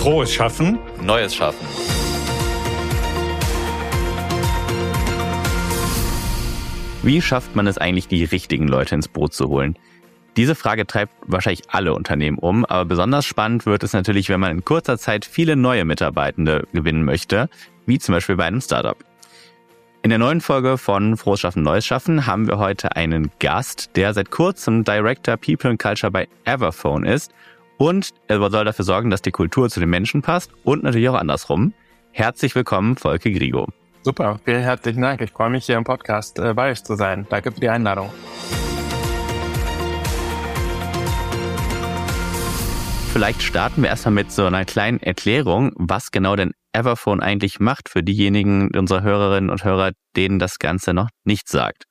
Frohes Schaffen. Neues Schaffen. Wie schafft man es eigentlich, die richtigen Leute ins Boot zu holen? Diese Frage treibt wahrscheinlich alle Unternehmen um, aber besonders spannend wird es natürlich, wenn man in kurzer Zeit viele neue Mitarbeitende gewinnen möchte, wie zum Beispiel bei einem Startup. In der neuen Folge von Frohes Schaffen, Neues Schaffen haben wir heute einen Gast, der seit kurzem Director People and Culture bei Everphone ist und er soll dafür sorgen, dass die Kultur zu den Menschen passt und natürlich auch andersrum. Herzlich willkommen, Volke Grigo. Super, vielen herzlichen Dank. Ich freue mich, hier im Podcast äh, bei euch zu sein. Danke für die Einladung. Vielleicht starten wir erstmal mit so einer kleinen Erklärung, was genau denn Everphone eigentlich macht für diejenigen unserer Hörerinnen und Hörer, denen das Ganze noch nicht sagt.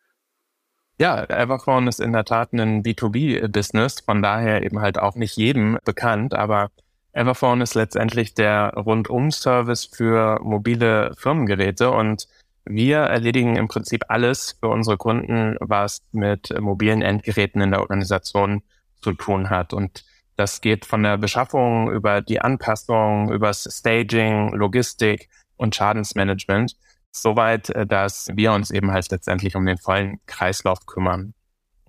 Ja, Everphone ist in der Tat ein B2B-Business, von daher eben halt auch nicht jedem bekannt, aber Everphone ist letztendlich der Rundum-Service für mobile Firmengeräte und wir erledigen im Prinzip alles für unsere Kunden, was mit mobilen Endgeräten in der Organisation zu tun hat. Und das geht von der Beschaffung über die Anpassung, über das Staging, Logistik und Schadensmanagement soweit, äh, dass wir uns eben halt letztendlich um den vollen Kreislauf kümmern.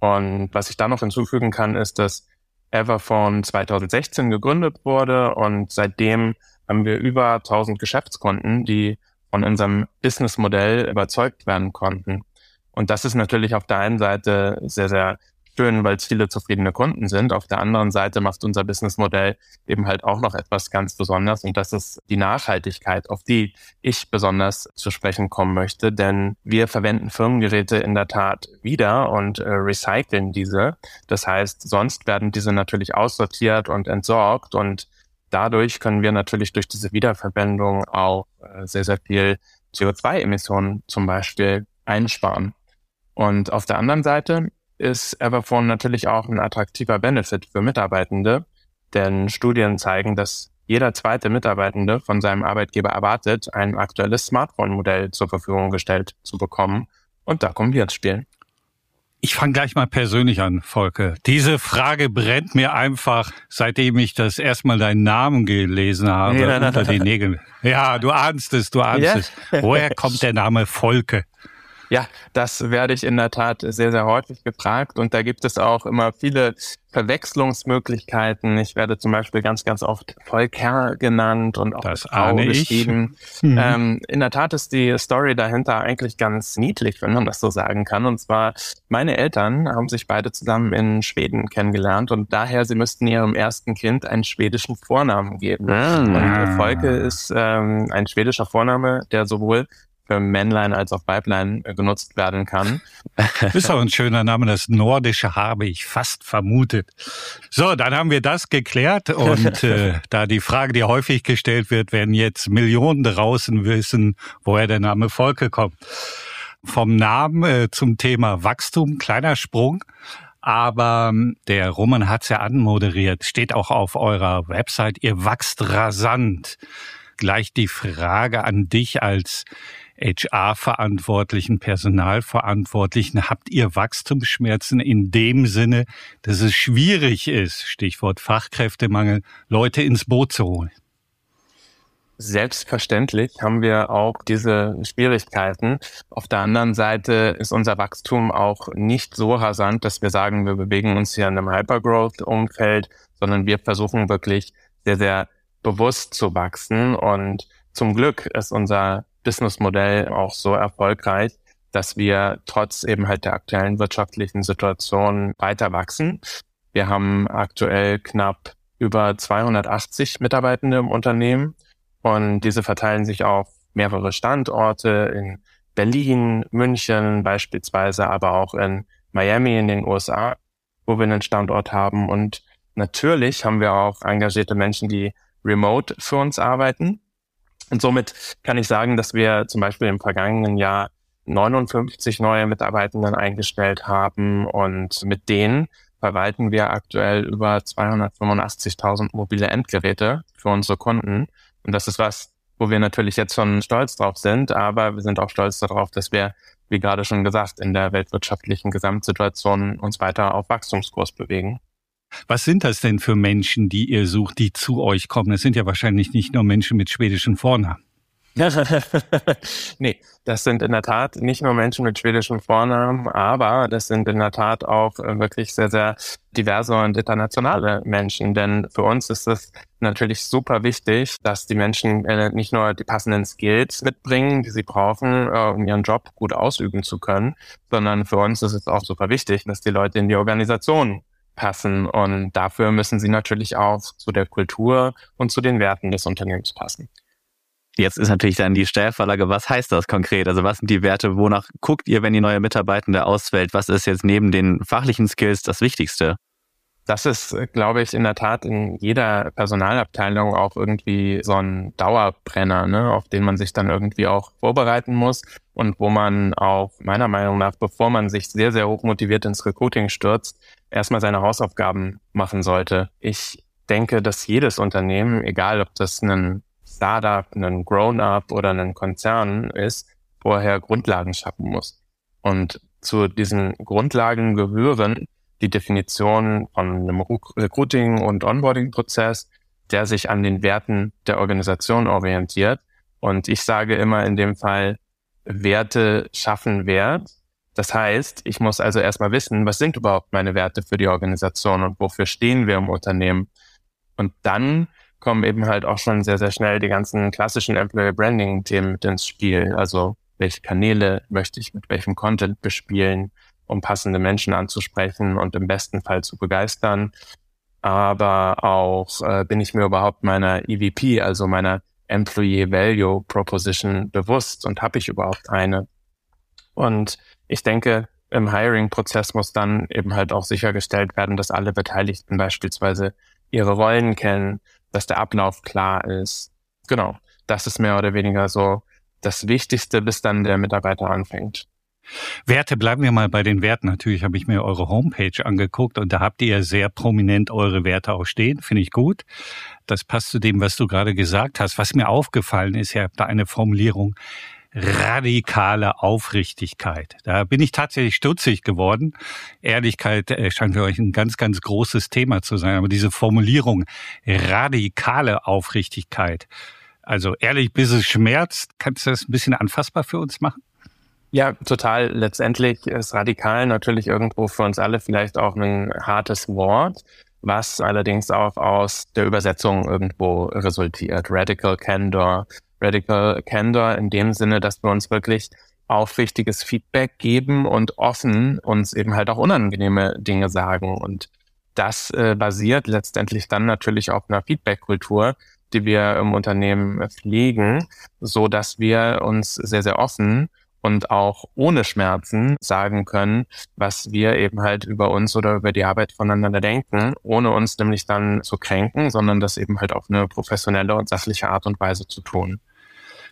Und was ich da noch hinzufügen kann, ist, dass Everphone 2016 gegründet wurde und seitdem haben wir über 1000 Geschäftskunden, die von unserem Businessmodell überzeugt werden konnten. Und das ist natürlich auf der einen Seite sehr, sehr schön, weil es viele zufriedene Kunden sind. Auf der anderen Seite macht unser Businessmodell eben halt auch noch etwas ganz besonders und das ist die Nachhaltigkeit, auf die ich besonders zu sprechen kommen möchte, denn wir verwenden Firmengeräte in der Tat wieder und äh, recyceln diese. Das heißt, sonst werden diese natürlich aussortiert und entsorgt und dadurch können wir natürlich durch diese Wiederverwendung auch äh, sehr, sehr viel CO2-Emissionen zum Beispiel einsparen. Und auf der anderen Seite ist Everphone natürlich auch ein attraktiver Benefit für Mitarbeitende, denn Studien zeigen, dass jeder zweite Mitarbeitende von seinem Arbeitgeber erwartet, ein aktuelles Smartphone-Modell zur Verfügung gestellt zu bekommen. Und da kommen wir ins Spiel. Ich fange gleich mal persönlich an, Volke. Diese Frage brennt mir einfach, seitdem ich das erstmal deinen Namen gelesen habe, nein, unter den Nägeln. Ja, du ahnst es, du ahnst ja. es. Woher kommt der Name Volke? Ja, das werde ich in der Tat sehr, sehr häufig gefragt und da gibt es auch immer viele Verwechslungsmöglichkeiten. Ich werde zum Beispiel ganz, ganz oft Volker genannt und auch das ahne geschrieben. Mhm. Ähm, in der Tat ist die Story dahinter eigentlich ganz niedlich, wenn man das so sagen kann. Und zwar, meine Eltern haben sich beide zusammen in Schweden kennengelernt und daher, sie müssten ihrem ersten Kind einen schwedischen Vornamen geben. Mhm. Und Volke ist ähm, ein schwedischer Vorname, der sowohl für Männlein als auch Weiblein äh, genutzt werden kann. ist auch ein schöner Name. Das Nordische habe ich fast vermutet. So, dann haben wir das geklärt und äh, da die Frage, die häufig gestellt wird, werden jetzt Millionen draußen wissen, woher der Name Volke kommt. Vom Namen äh, zum Thema Wachstum, kleiner Sprung. Aber ähm, der Roman hat's ja anmoderiert, steht auch auf eurer Website, ihr wachst rasant. Gleich die Frage an dich als HR-Verantwortlichen, Personalverantwortlichen, habt ihr Wachstumsschmerzen in dem Sinne, dass es schwierig ist, Stichwort Fachkräftemangel, Leute ins Boot zu holen? Selbstverständlich haben wir auch diese Schwierigkeiten. Auf der anderen Seite ist unser Wachstum auch nicht so rasant, dass wir sagen, wir bewegen uns hier in einem Hypergrowth-Umfeld, sondern wir versuchen wirklich sehr, sehr bewusst zu wachsen. Und zum Glück ist unser Businessmodell auch so erfolgreich, dass wir trotz eben halt der aktuellen wirtschaftlichen Situation weiter wachsen. Wir haben aktuell knapp über 280 Mitarbeitende im Unternehmen und diese verteilen sich auf mehrere Standorte in Berlin, München beispielsweise, aber auch in Miami in den USA, wo wir einen Standort haben. Und natürlich haben wir auch engagierte Menschen, die remote für uns arbeiten. Und somit kann ich sagen, dass wir zum Beispiel im vergangenen Jahr 59 neue Mitarbeitenden eingestellt haben und mit denen verwalten wir aktuell über 285.000 mobile Endgeräte für unsere Kunden. Und das ist was, wo wir natürlich jetzt schon stolz drauf sind, aber wir sind auch stolz darauf, dass wir, wie gerade schon gesagt, in der weltwirtschaftlichen Gesamtsituation uns weiter auf Wachstumskurs bewegen. Was sind das denn für Menschen, die ihr sucht, die zu euch kommen? Das sind ja wahrscheinlich nicht nur Menschen mit schwedischen Vornamen. nee, das sind in der Tat nicht nur Menschen mit schwedischen Vornamen, aber das sind in der Tat auch äh, wirklich sehr, sehr diverse und internationale Menschen. Denn für uns ist es natürlich super wichtig, dass die Menschen äh, nicht nur die passenden Skills mitbringen, die sie brauchen, äh, um ihren Job gut ausüben zu können, sondern für uns ist es auch super wichtig, dass die Leute in die Organisation passen. Und dafür müssen sie natürlich auch zu der Kultur und zu den Werten des Unternehmens passen. Jetzt ist natürlich dann die Steilvorlage, was heißt das konkret? Also was sind die Werte, wonach guckt ihr, wenn ihr neue Mitarbeitende auswählt? Was ist jetzt neben den fachlichen Skills das Wichtigste? Das ist, glaube ich, in der Tat in jeder Personalabteilung auch irgendwie so ein Dauerbrenner, ne, auf den man sich dann irgendwie auch vorbereiten muss und wo man auch meiner Meinung nach, bevor man sich sehr, sehr hoch motiviert ins Recruiting stürzt, erstmal seine Hausaufgaben machen sollte. Ich denke, dass jedes Unternehmen, egal ob das ein Startup, ein Grown-up oder ein Konzern ist, vorher Grundlagen schaffen muss. Und zu diesen Grundlagen gehören die Definition von einem Recruiting- und Onboarding-Prozess, der sich an den Werten der Organisation orientiert. Und ich sage immer in dem Fall, Werte schaffen Wert. Das heißt, ich muss also erstmal wissen, was sind überhaupt meine Werte für die Organisation und wofür stehen wir im Unternehmen. Und dann kommen eben halt auch schon sehr, sehr schnell die ganzen klassischen Employer Branding Themen mit ins Spiel. Also welche Kanäle möchte ich mit welchem Content bespielen, um passende Menschen anzusprechen und im besten Fall zu begeistern. Aber auch äh, bin ich mir überhaupt meiner EVP, also meiner Employee Value Proposition bewusst und habe ich überhaupt eine? Und ich denke, im Hiring-Prozess muss dann eben halt auch sichergestellt werden, dass alle Beteiligten beispielsweise ihre Rollen kennen, dass der Ablauf klar ist. Genau, das ist mehr oder weniger so das Wichtigste, bis dann der Mitarbeiter anfängt. Werte, bleiben wir mal bei den Werten. Natürlich habe ich mir eure Homepage angeguckt und da habt ihr ja sehr prominent eure Werte auch stehen. Finde ich gut. Das passt zu dem, was du gerade gesagt hast. Was mir aufgefallen ist, ihr habt da eine Formulierung, radikale Aufrichtigkeit. Da bin ich tatsächlich stutzig geworden. Ehrlichkeit äh, scheint für euch ein ganz, ganz großes Thema zu sein. Aber diese Formulierung radikale Aufrichtigkeit, also ehrlich bis es schmerzt, kannst du das ein bisschen anfassbar für uns machen? Ja, total. Letztendlich ist radikal natürlich irgendwo für uns alle vielleicht auch ein hartes Wort, was allerdings auch aus der Übersetzung irgendwo resultiert. Radical Candor, Radical Candor in dem Sinne, dass wir uns wirklich aufrichtiges Feedback geben und offen uns eben halt auch unangenehme Dinge sagen. Und das äh, basiert letztendlich dann natürlich auf einer Feedback-Kultur, die wir im Unternehmen pflegen, so dass wir uns sehr, sehr offen und auch ohne Schmerzen sagen können, was wir eben halt über uns oder über die Arbeit voneinander denken, ohne uns nämlich dann zu kränken, sondern das eben halt auf eine professionelle und sachliche Art und Weise zu tun.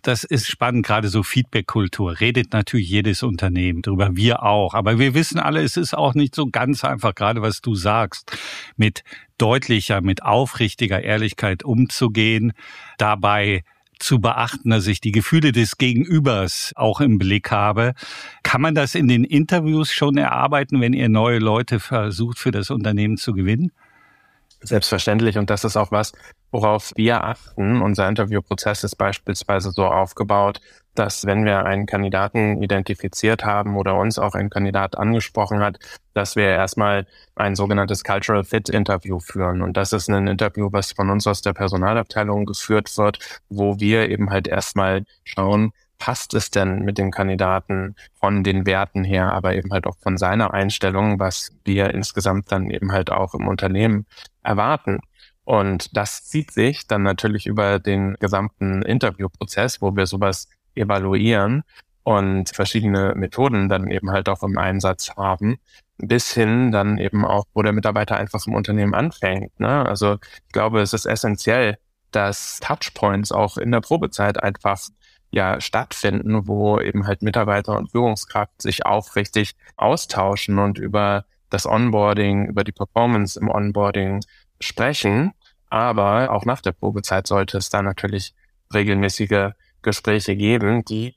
Das ist spannend, gerade so Feedback-Kultur. Redet natürlich jedes Unternehmen drüber, wir auch. Aber wir wissen alle, es ist auch nicht so ganz einfach, gerade was du sagst, mit deutlicher, mit aufrichtiger Ehrlichkeit umzugehen, dabei zu beachten, dass ich die Gefühle des Gegenübers auch im Blick habe. Kann man das in den Interviews schon erarbeiten, wenn ihr neue Leute versucht, für das Unternehmen zu gewinnen? Selbstverständlich. Und das ist auch was, worauf wir achten. Unser Interviewprozess ist beispielsweise so aufgebaut, dass wenn wir einen Kandidaten identifiziert haben oder uns auch ein Kandidat angesprochen hat, dass wir erstmal ein sogenanntes Cultural Fit Interview führen. Und das ist ein Interview, was von uns aus der Personalabteilung geführt wird, wo wir eben halt erstmal schauen, passt es denn mit dem Kandidaten von den Werten her, aber eben halt auch von seiner Einstellung, was wir insgesamt dann eben halt auch im Unternehmen erwarten. Und das zieht sich dann natürlich über den gesamten Interviewprozess, wo wir sowas evaluieren und verschiedene Methoden dann eben halt auch im Einsatz haben, bis hin dann eben auch, wo der Mitarbeiter einfach im Unternehmen anfängt. Ne? Also ich glaube, es ist essentiell, dass Touchpoints auch in der Probezeit einfach ja stattfinden, wo eben halt Mitarbeiter und Führungskraft sich aufrichtig austauschen und über das Onboarding, über die Performance im Onboarding sprechen. Aber auch nach der Probezeit sollte es da natürlich regelmäßige Gespräche geben, die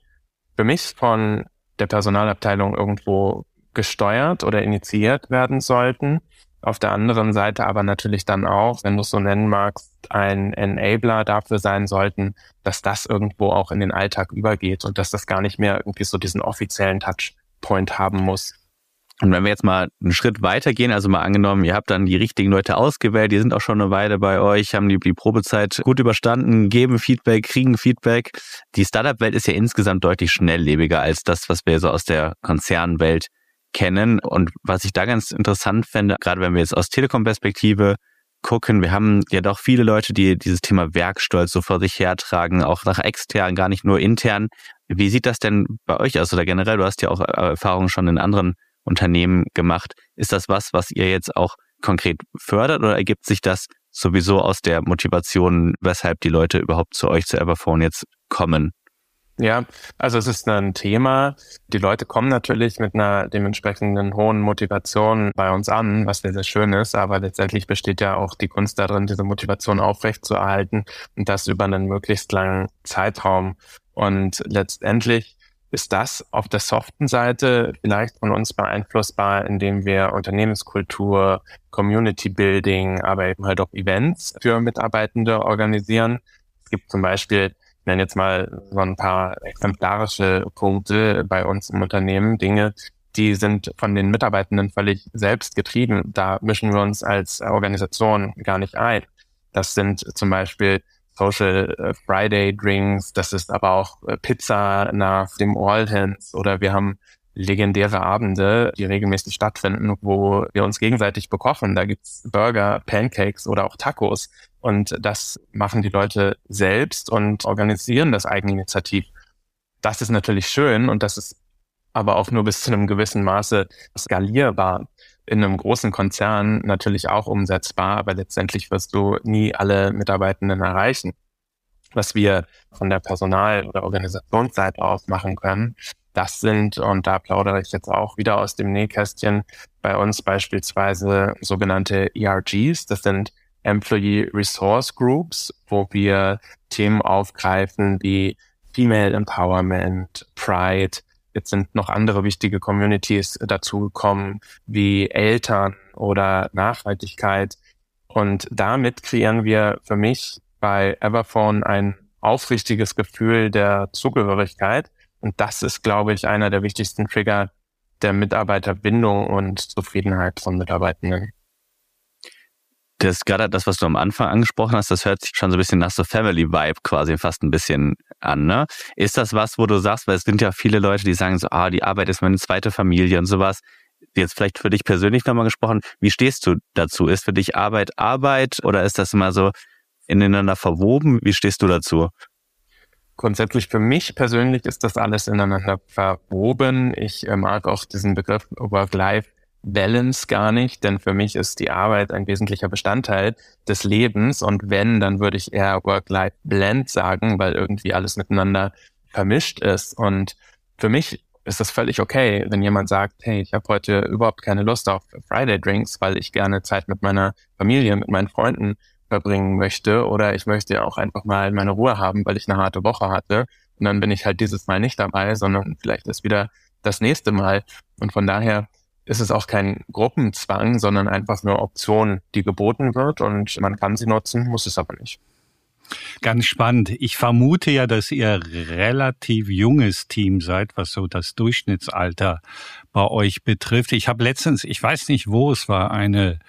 für mich von der Personalabteilung irgendwo gesteuert oder initiiert werden sollten, Auf der anderen Seite aber natürlich dann auch, wenn du es so nennen magst, ein Enabler dafür sein sollten, dass das irgendwo auch in den Alltag übergeht und dass das gar nicht mehr irgendwie so diesen offiziellen Touchpoint haben muss. Und wenn wir jetzt mal einen Schritt weitergehen, also mal angenommen, ihr habt dann die richtigen Leute ausgewählt, die sind auch schon eine Weile bei euch, haben die, die Probezeit gut überstanden, geben Feedback, kriegen Feedback. Die Startup-Welt ist ja insgesamt deutlich schnelllebiger als das, was wir so aus der Konzernwelt kennen. Und was ich da ganz interessant fände, gerade wenn wir jetzt aus Telekom-Perspektive gucken, wir haben ja doch viele Leute, die dieses Thema Werkstolz so vor sich hertragen, auch nach extern, gar nicht nur intern. Wie sieht das denn bei euch aus oder generell? Du hast ja auch Erfahrungen schon in anderen Unternehmen gemacht. Ist das was, was ihr jetzt auch konkret fördert oder ergibt sich das sowieso aus der Motivation, weshalb die Leute überhaupt zu euch, zu Everphone jetzt kommen? Ja, also es ist ein Thema. Die Leute kommen natürlich mit einer dementsprechenden hohen Motivation bei uns an, was sehr, sehr schön ist. Aber letztendlich besteht ja auch die Kunst darin, diese Motivation aufrechtzuerhalten und das über einen möglichst langen Zeitraum. Und letztendlich ist das auf der soften Seite vielleicht von uns beeinflussbar, indem wir Unternehmenskultur, Community Building, aber eben halt auch Events für Mitarbeitende organisieren. Es gibt zum Beispiel, ich nenne jetzt mal so ein paar exemplarische Punkte bei uns im Unternehmen, Dinge, die sind von den Mitarbeitenden völlig selbst getrieben. Da mischen wir uns als Organisation gar nicht ein. Das sind zum Beispiel Social äh, Friday Drinks, das ist aber auch äh, Pizza nach dem All Hands oder wir haben legendäre Abende, die regelmäßig stattfinden, wo wir uns gegenseitig bekochen. Da gibt's Burger, Pancakes oder auch Tacos. Und das machen die Leute selbst und organisieren das eigeninitiativ. Das ist natürlich schön und das ist aber auch nur bis zu einem gewissen Maße skalierbar in einem großen Konzern natürlich auch umsetzbar, aber letztendlich wirst du nie alle Mitarbeitenden erreichen. Was wir von der Personal- oder Organisationsseite aus machen können, das sind, und da plaudere ich jetzt auch wieder aus dem Nähkästchen, bei uns beispielsweise sogenannte ERGs, das sind Employee Resource Groups, wo wir Themen aufgreifen wie Female Empowerment, Pride, Jetzt sind noch andere wichtige Communities dazugekommen, wie Eltern oder Nachhaltigkeit. Und damit kreieren wir für mich bei Everphone ein aufrichtiges Gefühl der Zugehörigkeit. Und das ist, glaube ich, einer der wichtigsten Trigger der Mitarbeiterbindung und Zufriedenheit von Mitarbeitenden. Das gerade das, was du am Anfang angesprochen hast, das hört sich schon so ein bisschen nach so Family Vibe quasi fast ein bisschen an, ne? Ist das was, wo du sagst, weil es sind ja viele Leute, die sagen so, ah, die Arbeit ist meine zweite Familie und sowas. Jetzt vielleicht für dich persönlich nochmal gesprochen, wie stehst du dazu? Ist für dich Arbeit Arbeit oder ist das immer so ineinander verwoben? Wie stehst du dazu? Grundsätzlich für mich persönlich ist das alles ineinander verwoben. Ich äh, mag auch diesen Begriff Work-Life Balance gar nicht, denn für mich ist die Arbeit ein wesentlicher Bestandteil des Lebens. Und wenn, dann würde ich eher Work-Life-Blend sagen, weil irgendwie alles miteinander vermischt ist. Und für mich ist das völlig okay, wenn jemand sagt, hey, ich habe heute überhaupt keine Lust auf Friday Drinks, weil ich gerne Zeit mit meiner Familie, mit meinen Freunden verbringen möchte. Oder ich möchte auch einfach mal meine Ruhe haben, weil ich eine harte Woche hatte. Und dann bin ich halt dieses Mal nicht dabei, sondern vielleicht ist wieder das nächste Mal. Und von daher ist es auch kein Gruppenzwang, sondern einfach eine Option, die geboten wird und man kann sie nutzen, muss es aber nicht. Ganz spannend. Ich vermute ja, dass ihr relativ junges Team seid, was so das Durchschnittsalter bei euch betrifft. Ich habe letztens, ich weiß nicht, wo es war, eine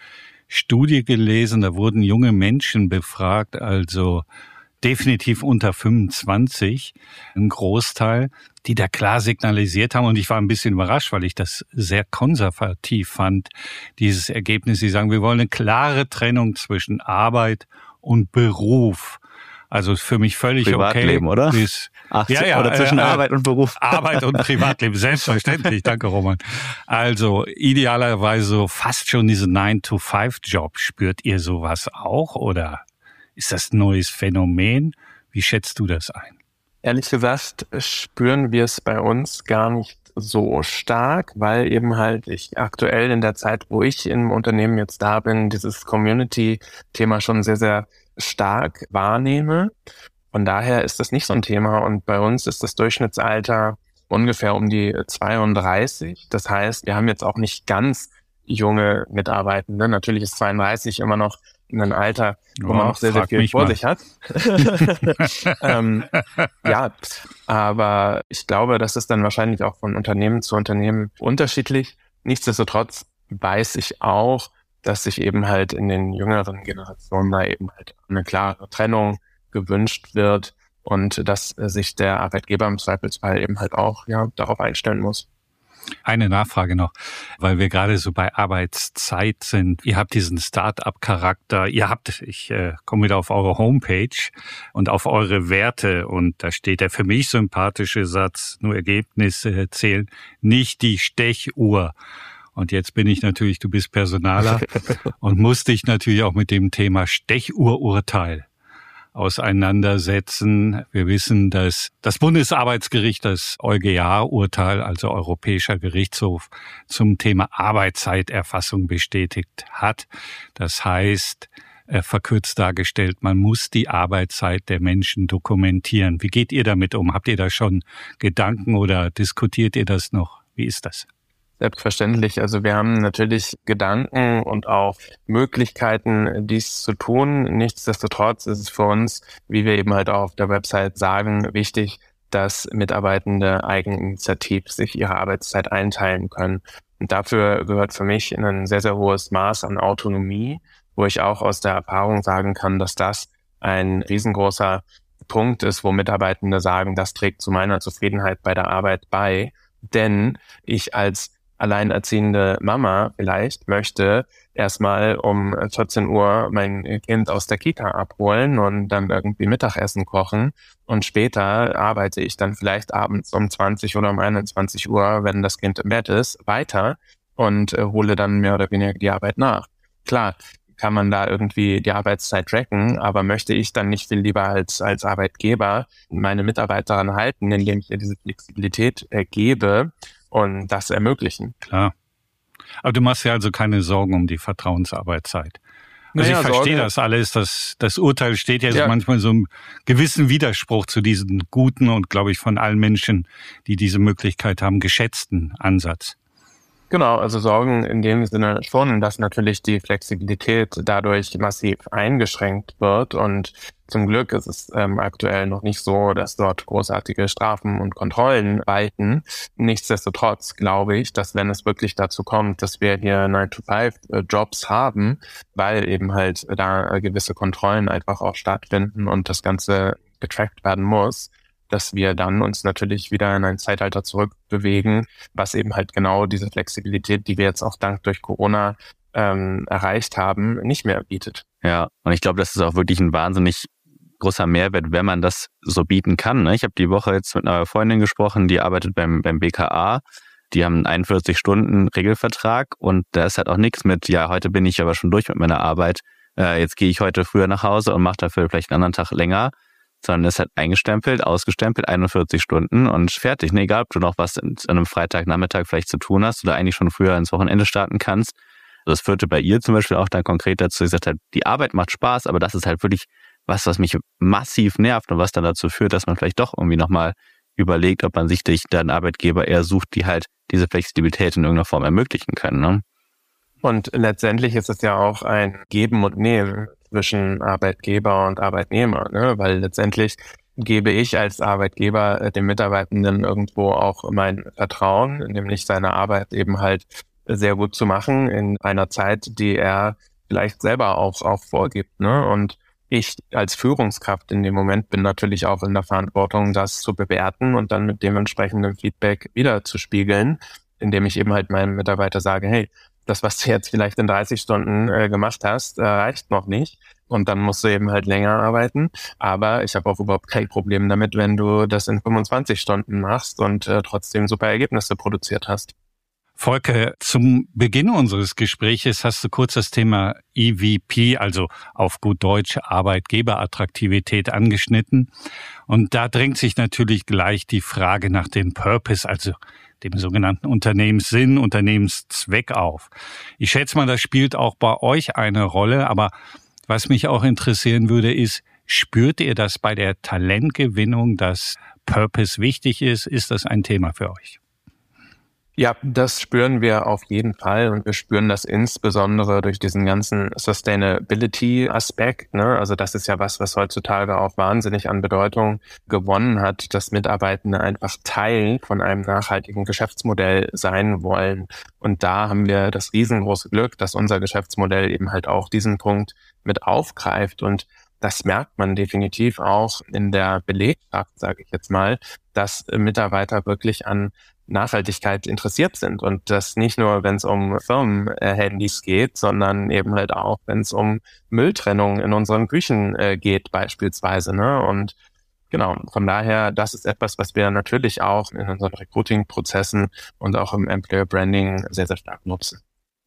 Studie gelesen, da wurden junge Menschen befragt, also definitiv unter 25, ein Großteil, die da klar signalisiert haben. Und ich war ein bisschen überrascht, weil ich das sehr konservativ fand, dieses Ergebnis. Sie sagen, wir wollen eine klare Trennung zwischen Arbeit und Beruf. Also für mich völlig Privatleben, okay. oder? Bis, Ach, ja, ja, oder zwischen äh, Arbeit und Beruf. Arbeit und Privatleben, selbstverständlich. Danke, Roman. Also idealerweise fast schon diese 9-to-5-Job. Spürt ihr sowas auch oder ist das ein neues Phänomen? Wie schätzt du das ein? Ehrlich gesagt spüren wir es bei uns gar nicht so stark, weil eben halt ich aktuell in der Zeit, wo ich im Unternehmen jetzt da bin, dieses Community-Thema schon sehr, sehr stark wahrnehme. Von daher ist das nicht so ein Thema und bei uns ist das Durchschnittsalter ungefähr um die 32. Das heißt, wir haben jetzt auch nicht ganz junge Mitarbeitende. Natürlich ist 32 immer noch ein Alter, wo oh, man auch sehr, sehr viel vor mal. sich hat. ähm, ja, aber ich glaube, das ist dann wahrscheinlich auch von Unternehmen zu Unternehmen unterschiedlich. Nichtsdestotrotz weiß ich auch, dass sich eben halt in den jüngeren Generationen da eben halt eine klare Trennung gewünscht wird und dass sich der Arbeitgeber im Zweifelsfall eben halt auch ja darauf einstellen muss. Eine Nachfrage noch, weil wir gerade so bei Arbeitszeit sind. Ihr habt diesen Start-up-Charakter. Ihr habt, ich äh, komme wieder auf eure Homepage und auf eure Werte und da steht der für mich sympathische Satz, nur Ergebnisse zählen, nicht die Stechuhr. Und jetzt bin ich natürlich, du bist Personaler und musste ich natürlich auch mit dem Thema Stechuhrurteil auseinandersetzen. Wir wissen, dass das Bundesarbeitsgericht das EuGH-Urteil, also Europäischer Gerichtshof, zum Thema Arbeitszeiterfassung bestätigt hat. Das heißt, äh, verkürzt dargestellt, man muss die Arbeitszeit der Menschen dokumentieren. Wie geht ihr damit um? Habt ihr da schon Gedanken oder diskutiert ihr das noch? Wie ist das? Selbstverständlich. Also wir haben natürlich Gedanken und auch Möglichkeiten, dies zu tun. Nichtsdestotrotz ist es für uns, wie wir eben halt auch auf der Website sagen, wichtig, dass Mitarbeitende eigeninitiativ sich ihre Arbeitszeit einteilen können. Und dafür gehört für mich ein sehr, sehr hohes Maß an Autonomie, wo ich auch aus der Erfahrung sagen kann, dass das ein riesengroßer Punkt ist, wo Mitarbeitende sagen, das trägt zu meiner Zufriedenheit bei der Arbeit bei. Denn ich als alleinerziehende Mama vielleicht möchte erstmal um 14 Uhr mein Kind aus der Kita abholen und dann irgendwie Mittagessen kochen und später arbeite ich dann vielleicht abends um 20 oder um 21 Uhr, wenn das Kind im Bett ist, weiter und äh, hole dann mehr oder weniger die Arbeit nach. Klar, kann man da irgendwie die Arbeitszeit tracken, aber möchte ich dann nicht viel lieber als, als Arbeitgeber meine Mitarbeiter daran halten, indem ich ihr diese Flexibilität äh, gebe und das ermöglichen. Klar. Aber du machst ja also keine Sorgen um die Vertrauensarbeitszeit. Also naja, ich verstehe Sorge. das alles. Das, das Urteil steht ja, ja. So manchmal so im gewissen Widerspruch zu diesem guten und, glaube ich, von allen Menschen, die diese Möglichkeit haben, geschätzten Ansatz. Genau, also Sorgen in dem Sinne schon, dass natürlich die Flexibilität dadurch massiv eingeschränkt wird. Und zum Glück ist es ähm, aktuell noch nicht so, dass dort großartige Strafen und Kontrollen walten. Nichtsdestotrotz glaube ich, dass wenn es wirklich dazu kommt, dass wir hier 9-to-5-Jobs haben, weil eben halt da gewisse Kontrollen einfach auch stattfinden und das Ganze getrackt werden muss, dass wir dann uns natürlich wieder in ein Zeitalter zurückbewegen, was eben halt genau diese Flexibilität, die wir jetzt auch dank durch Corona ähm, erreicht haben, nicht mehr bietet. Ja, und ich glaube, das ist auch wirklich ein wahnsinnig großer Mehrwert, wenn man das so bieten kann. Ne? Ich habe die Woche jetzt mit einer Freundin gesprochen, die arbeitet beim, beim BKA. Die haben einen 41-Stunden-Regelvertrag und da ist halt auch nichts mit, ja, heute bin ich aber schon durch mit meiner Arbeit, äh, jetzt gehe ich heute früher nach Hause und mache dafür vielleicht einen anderen Tag länger, sondern ist halt eingestempelt, ausgestempelt, 41 Stunden und fertig. Ne, egal, ob du noch was an einem Freitagnachmittag vielleicht zu tun hast oder eigentlich schon früher ins Wochenende starten kannst. Das führte bei ihr zum Beispiel auch dann konkret dazu, sie gesagt hat, die Arbeit macht Spaß, aber das ist halt wirklich was, was mich massiv nervt und was dann dazu führt, dass man vielleicht doch irgendwie nochmal überlegt, ob man sich dann Arbeitgeber eher sucht, die halt diese Flexibilität in irgendeiner Form ermöglichen können. Ne? Und letztendlich ist es ja auch ein Geben und Nehmen zwischen Arbeitgeber und Arbeitnehmer, ne? weil letztendlich gebe ich als Arbeitgeber äh, dem Mitarbeitenden irgendwo auch mein Vertrauen, nämlich seine Arbeit eben halt sehr gut zu machen in einer Zeit, die er vielleicht selber auch, auch vorgibt. Ne? Und ich als Führungskraft in dem Moment bin natürlich auch in der Verantwortung, das zu bewerten und dann mit dementsprechendem Feedback wieder zu spiegeln, indem ich eben halt meinem Mitarbeiter sage, hey, das, was du jetzt vielleicht in 30 Stunden äh, gemacht hast, äh, reicht noch nicht. Und dann musst du eben halt länger arbeiten. Aber ich habe auch überhaupt kein Problem damit, wenn du das in 25 Stunden machst und äh, trotzdem super Ergebnisse produziert hast. Volker, zum Beginn unseres Gespräches hast du kurz das Thema EVP, also auf gut Deutsch Arbeitgeberattraktivität angeschnitten. Und da drängt sich natürlich gleich die Frage nach dem Purpose, also dem sogenannten Unternehmenssinn, Unternehmenszweck auf. Ich schätze mal, das spielt auch bei euch eine Rolle, aber was mich auch interessieren würde, ist, spürt ihr das bei der Talentgewinnung, dass Purpose wichtig ist? Ist das ein Thema für euch? Ja, das spüren wir auf jeden Fall und wir spüren das insbesondere durch diesen ganzen Sustainability-Aspekt. Ne? Also das ist ja was, was heutzutage auch wahnsinnig an Bedeutung gewonnen hat, dass Mitarbeitende einfach Teil von einem nachhaltigen Geschäftsmodell sein wollen. Und da haben wir das riesengroße Glück, dass unser Geschäftsmodell eben halt auch diesen Punkt mit aufgreift und das merkt man definitiv auch in der Belegschaft, sage ich jetzt mal, dass Mitarbeiter wirklich an Nachhaltigkeit interessiert sind und das nicht nur, wenn es um Firmenhandys geht, sondern eben halt auch, wenn es um Mülltrennung in unseren Küchen äh, geht beispielsweise. Ne? Und genau, von daher, das ist etwas, was wir natürlich auch in unseren Recruiting-Prozessen und auch im Employer Branding sehr, sehr stark nutzen.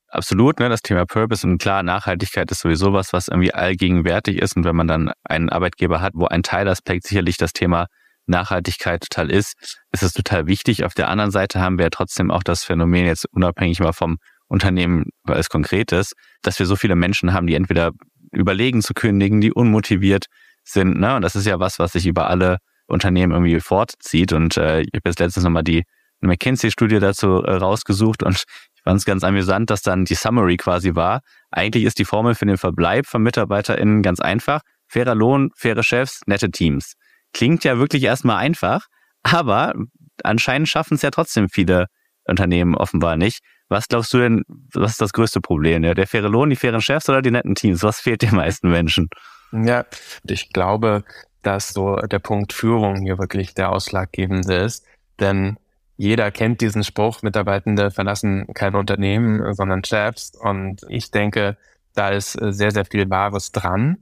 Absolut, ne, das Thema Purpose und klar, Nachhaltigkeit ist sowieso was, was irgendwie allgegenwärtig ist. Und wenn man dann einen Arbeitgeber hat, wo ein Teilaspekt sicherlich das Thema Nachhaltigkeit total ist, ist es total wichtig. Auf der anderen Seite haben wir ja trotzdem auch das Phänomen jetzt unabhängig mal vom Unternehmen, weil es konkret ist, dass wir so viele Menschen haben, die entweder überlegen zu kündigen, die unmotiviert sind. Ne? Und das ist ja was, was sich über alle Unternehmen irgendwie fortzieht. Und äh, ich habe jetzt letztens nochmal die McKinsey-Studie dazu äh, rausgesucht und ich fand es ganz amüsant, dass dann die Summary quasi war. Eigentlich ist die Formel für den Verbleib von MitarbeiterInnen ganz einfach. Fairer Lohn, faire Chefs, nette Teams. Klingt ja wirklich erstmal einfach, aber anscheinend schaffen es ja trotzdem viele Unternehmen offenbar nicht. Was glaubst du denn, was ist das größte Problem? Ja, der faire Lohn, die fairen Chefs oder die netten Teams? Was fehlt den meisten Menschen? Ja, ich glaube, dass so der Punkt Führung hier wirklich der ausschlaggebende ist. Denn jeder kennt diesen Spruch, Mitarbeitende verlassen kein Unternehmen, sondern Chefs. Und ich denke, da ist sehr, sehr viel Wahres dran.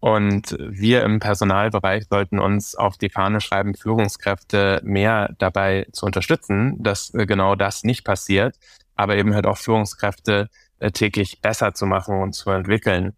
Und wir im Personalbereich sollten uns auf die Fahne schreiben, Führungskräfte mehr dabei zu unterstützen, dass äh, genau das nicht passiert, aber eben halt auch Führungskräfte äh, täglich besser zu machen und zu entwickeln.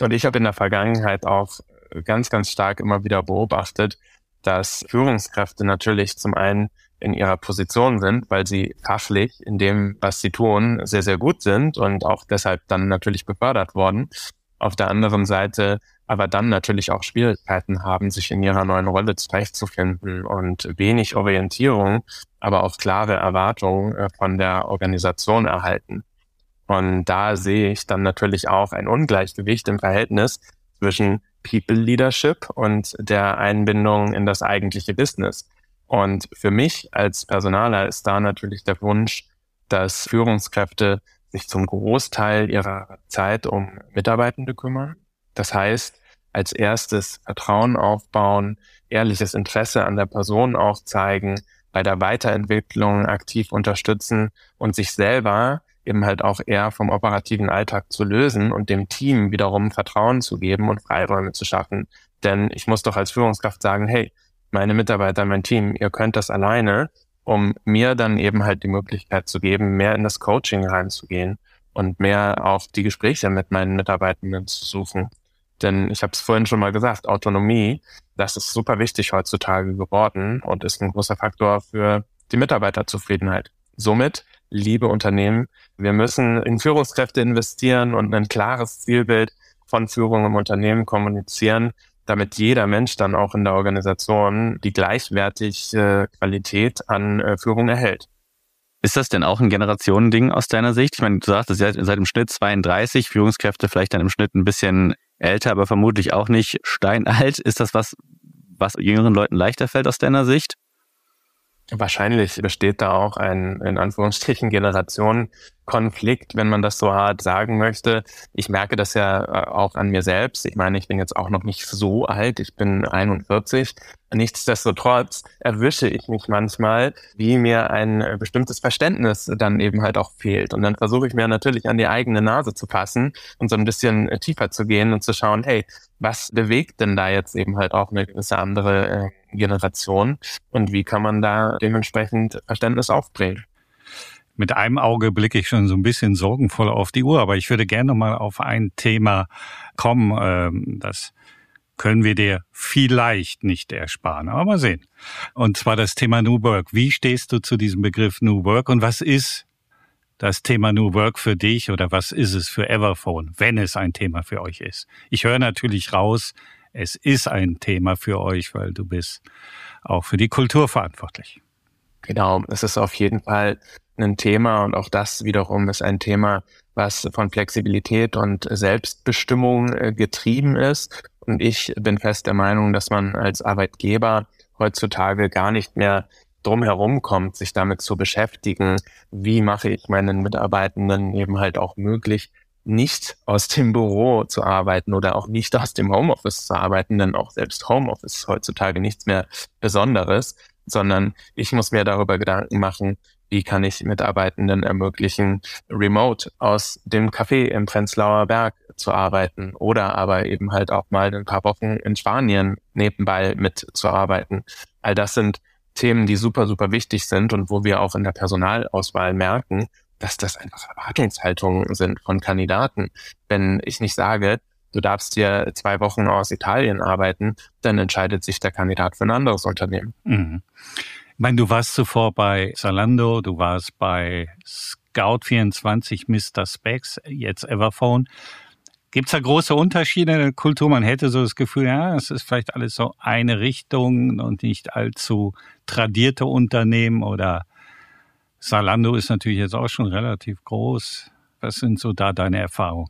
Und ich habe in der Vergangenheit auch ganz, ganz stark immer wieder beobachtet, dass Führungskräfte natürlich zum einen in ihrer Position sind, weil sie fachlich in dem, was sie tun, sehr, sehr gut sind und auch deshalb dann natürlich befördert worden. Auf der anderen Seite aber dann natürlich auch Schwierigkeiten haben, sich in ihrer neuen Rolle zurechtzufinden und wenig Orientierung, aber auch klare Erwartungen äh, von der Organisation erhalten. Und da sehe ich dann natürlich auch ein Ungleichgewicht im Verhältnis zwischen People Leadership und der Einbindung in das eigentliche Business. Und für mich als Personaler ist da natürlich der Wunsch, dass Führungskräfte sich zum Großteil ihrer Zeit um Mitarbeitende kümmern. Das heißt, als erstes Vertrauen aufbauen, ehrliches Interesse an der Person auch zeigen, bei der Weiterentwicklung aktiv unterstützen und sich selber eben halt auch eher vom operativen Alltag zu lösen und dem Team wiederum Vertrauen zu geben und Freiräume zu schaffen. Denn ich muss doch als Führungskraft sagen, hey, meine Mitarbeiter, mein Team, ihr könnt das alleine, um mir dann eben halt die Möglichkeit zu geben, mehr in das Coaching reinzugehen und mehr auf die Gespräche mit meinen Mitarbeitenden zu suchen. Denn ich habe es vorhin schon mal gesagt, Autonomie, das ist super wichtig heutzutage geworden und ist ein großer Faktor für die Mitarbeiterzufriedenheit. Somit, liebe Unternehmen, wir müssen in Führungskräfte investieren und ein klares Zielbild von Führung im Unternehmen kommunizieren, damit jeder Mensch dann auch in der Organisation die gleichwertige Qualität an äh, Führung erhält. Ist das denn auch ein Generationending aus deiner Sicht? Ich meine, du sagst, ihr seid im Schnitt 32, Führungskräfte vielleicht dann im Schnitt ein bisschen älter, aber vermutlich auch nicht steinalt. Ist das was, was jüngeren Leuten leichter fällt aus deiner Sicht? Wahrscheinlich besteht da auch ein, in Anführungsstrichen, Generationenkonflikt, wenn man das so hart sagen möchte. Ich merke das ja äh, auch an mir selbst. Ich meine, ich bin jetzt auch noch nicht so alt. Ich bin 41. Nichtsdestotrotz erwische ich mich manchmal, wie mir ein äh, bestimmtes Verständnis dann eben halt auch fehlt. Und dann versuche ich mir natürlich an die eigene Nase zu passen und so ein bisschen äh, tiefer zu gehen und zu schauen, hey, was bewegt denn da jetzt eben halt auch eine gewisse andere äh, Generation und wie kann man da dementsprechend Verständnis aufbringen? Mit einem Auge blicke ich schon so ein bisschen sorgenvoll auf die Uhr, aber ich würde gerne mal auf ein Thema kommen, ähm, das können wir dir vielleicht nicht ersparen, aber mal sehen. Und zwar das Thema New Work. Wie stehst du zu diesem Begriff New Work und was ist das Thema New Work für dich oder was ist es für Everphone, wenn es ein Thema für euch ist? Ich höre natürlich raus, es ist ein Thema für euch, weil du bist auch für die Kultur verantwortlich. Genau, es ist auf jeden Fall ein Thema und auch das wiederum ist ein Thema, was von Flexibilität und Selbstbestimmung äh, getrieben ist. Und ich bin fest der Meinung, dass man als Arbeitgeber heutzutage gar nicht mehr drum herum kommt, sich damit zu beschäftigen, wie mache ich meinen Mitarbeitenden eben halt auch möglich, nicht aus dem Büro zu arbeiten oder auch nicht aus dem Homeoffice zu arbeiten, denn auch selbst Homeoffice ist heutzutage nichts mehr Besonderes, sondern ich muss mir darüber Gedanken machen, wie kann ich Mitarbeitenden ermöglichen, remote aus dem Café im Prenzlauer Berg zu arbeiten oder aber eben halt auch mal ein paar Wochen in Spanien nebenbei mitzuarbeiten. All das sind Themen, die super, super wichtig sind und wo wir auch in der Personalauswahl merken, dass das einfach Erwartungshaltungen sind von Kandidaten. Wenn ich nicht sage, du darfst hier zwei Wochen aus Italien arbeiten, dann entscheidet sich der Kandidat für ein anderes Unternehmen. Mhm. Ich meine, du warst zuvor bei Zalando, du warst bei Scout24, Mr. Specs, jetzt Everphone. Gibt es da große Unterschiede in der Kultur? Man hätte so das Gefühl, ja, es ist vielleicht alles so eine Richtung und nicht allzu tradierte Unternehmen oder Salando ist natürlich jetzt auch schon relativ groß. Was sind so da deine Erfahrungen?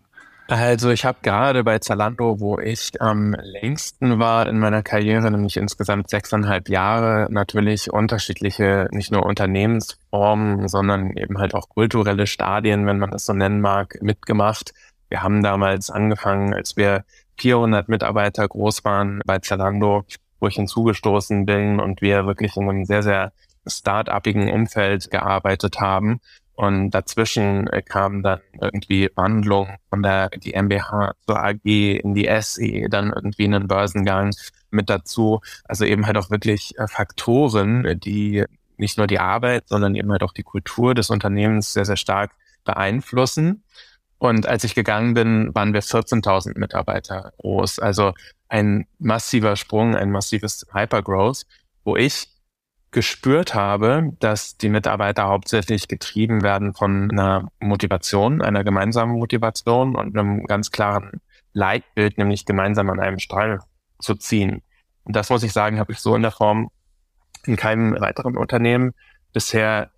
Also ich habe gerade bei Zalando, wo ich am längsten war in meiner Karriere, nämlich insgesamt sechseinhalb Jahre, natürlich unterschiedliche, nicht nur Unternehmensformen, sondern eben halt auch kulturelle Stadien, wenn man das so nennen mag, mitgemacht. Wir haben damals angefangen, als wir 400 Mitarbeiter groß waren bei Zalando, wo ich hinzugestoßen bin und wir wirklich in einem sehr, sehr start-upigen Umfeld gearbeitet haben. Und dazwischen äh, kam dann irgendwie Wandlung von der die MBH zur AG in die SE, dann irgendwie einen Börsengang mit dazu. Also eben halt auch wirklich äh, Faktoren, die nicht nur die Arbeit, sondern eben halt auch die Kultur des Unternehmens sehr, sehr stark beeinflussen. Und als ich gegangen bin, waren wir 14.000 Mitarbeiter groß. Also ein massiver Sprung, ein massives Hypergrowth, wo ich gespürt habe, dass die Mitarbeiter hauptsächlich getrieben werden von einer Motivation, einer gemeinsamen Motivation und einem ganz klaren Leitbild, nämlich gemeinsam an einem Strang zu ziehen. Und das muss ich sagen, habe ich so in der Form in keinem weiteren Unternehmen bisher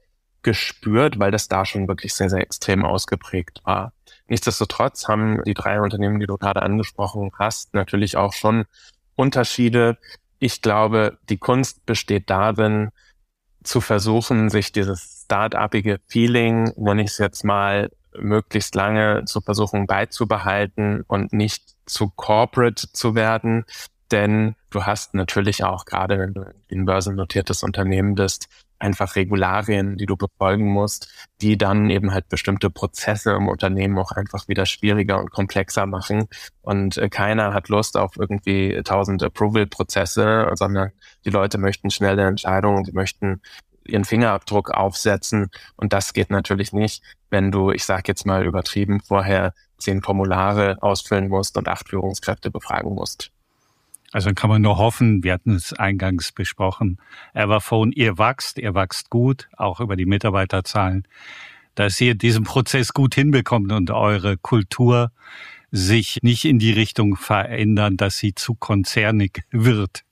gespürt, weil das da schon wirklich sehr, sehr extrem ausgeprägt war. Nichtsdestotrotz haben die drei Unternehmen, die du gerade angesprochen hast, natürlich auch schon Unterschiede, ich glaube, die Kunst besteht darin, zu versuchen, sich dieses start-upige Feeling, wenn ich es jetzt mal möglichst lange zu versuchen beizubehalten und nicht zu corporate zu werden. Denn du hast natürlich auch, gerade wenn du ein börsennotiertes Unternehmen bist, einfach Regularien, die du befolgen musst, die dann eben halt bestimmte Prozesse im Unternehmen auch einfach wieder schwieriger und komplexer machen. Und äh, keiner hat Lust auf irgendwie tausend Approval-Prozesse, sondern die Leute möchten schnelle Entscheidungen, die möchten ihren Fingerabdruck aufsetzen. Und das geht natürlich nicht, wenn du, ich sage jetzt mal übertrieben, vorher zehn Formulare ausfüllen musst und acht Führungskräfte befragen musst. Also dann kann man nur hoffen, wir hatten es eingangs besprochen, Everphone, ihr wachst, ihr wachst gut, auch über die Mitarbeiterzahlen, dass ihr diesen Prozess gut hinbekommt und eure Kultur sich nicht in die Richtung verändern, dass sie zu konzernig wird.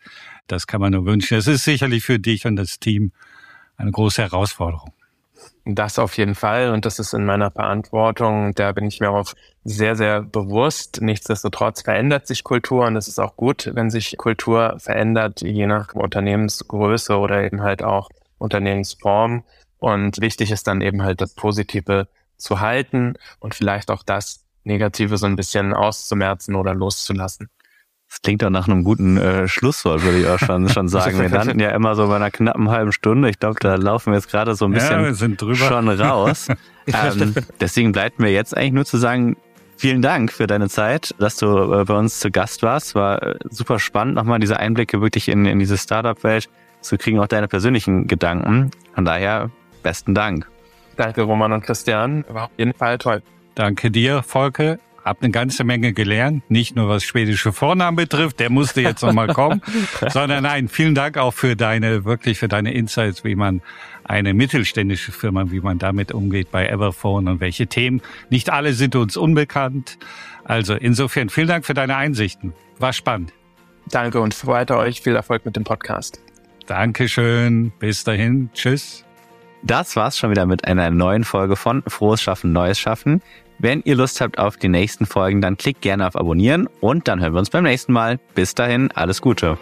Das kann man nur wünschen. Es ist sicherlich für dich und das Team eine große Herausforderung. Das auf jeden Fall und das ist in meiner Verantwortung. Da bin ich mir auch sehr, sehr bewusst. Nichtsdestotrotz verändert sich Kultur und es ist auch gut, wenn sich Kultur verändert, je nach Unternehmensgröße oder eben halt auch Unternehmensform. Und wichtig ist dann eben halt das Positive zu halten und vielleicht auch das Negative so ein bisschen auszumerzen oder loszulassen. Das klingt doch nach einem guten äh, Schlusswort, würde ich auch schon, schon sagen. Wir landen ja immer so bei einer knappen halben Stunde. Ich glaube, da laufen wir jetzt gerade so ein bisschen ja, schon raus. ähm, deswegen bleibt mir jetzt eigentlich nur zu sagen, vielen Dank für deine Zeit, dass du äh, bei uns zu Gast warst. War äh, super spannend, nochmal diese Einblicke wirklich in, in diese Startup-Welt zu kriegen, auch deine persönlichen Gedanken. Von daher, besten Dank. Danke, Roman und Christian. War auf jeden Fall toll. Danke dir, Volke habe eine ganze Menge gelernt, nicht nur was schwedische Vornamen betrifft, der musste jetzt nochmal kommen, sondern nein, vielen Dank auch für deine, wirklich für deine Insights, wie man eine mittelständische Firma, wie man damit umgeht bei Everphone und welche Themen. Nicht alle sind uns unbekannt. Also insofern vielen Dank für deine Einsichten. War spannend. Danke und weiter euch viel Erfolg mit dem Podcast. Dankeschön. Bis dahin. Tschüss. Das war's schon wieder mit einer neuen Folge von Frohes Schaffen, Neues Schaffen. Wenn ihr Lust habt auf die nächsten Folgen, dann klickt gerne auf Abonnieren und dann hören wir uns beim nächsten Mal. Bis dahin, alles Gute.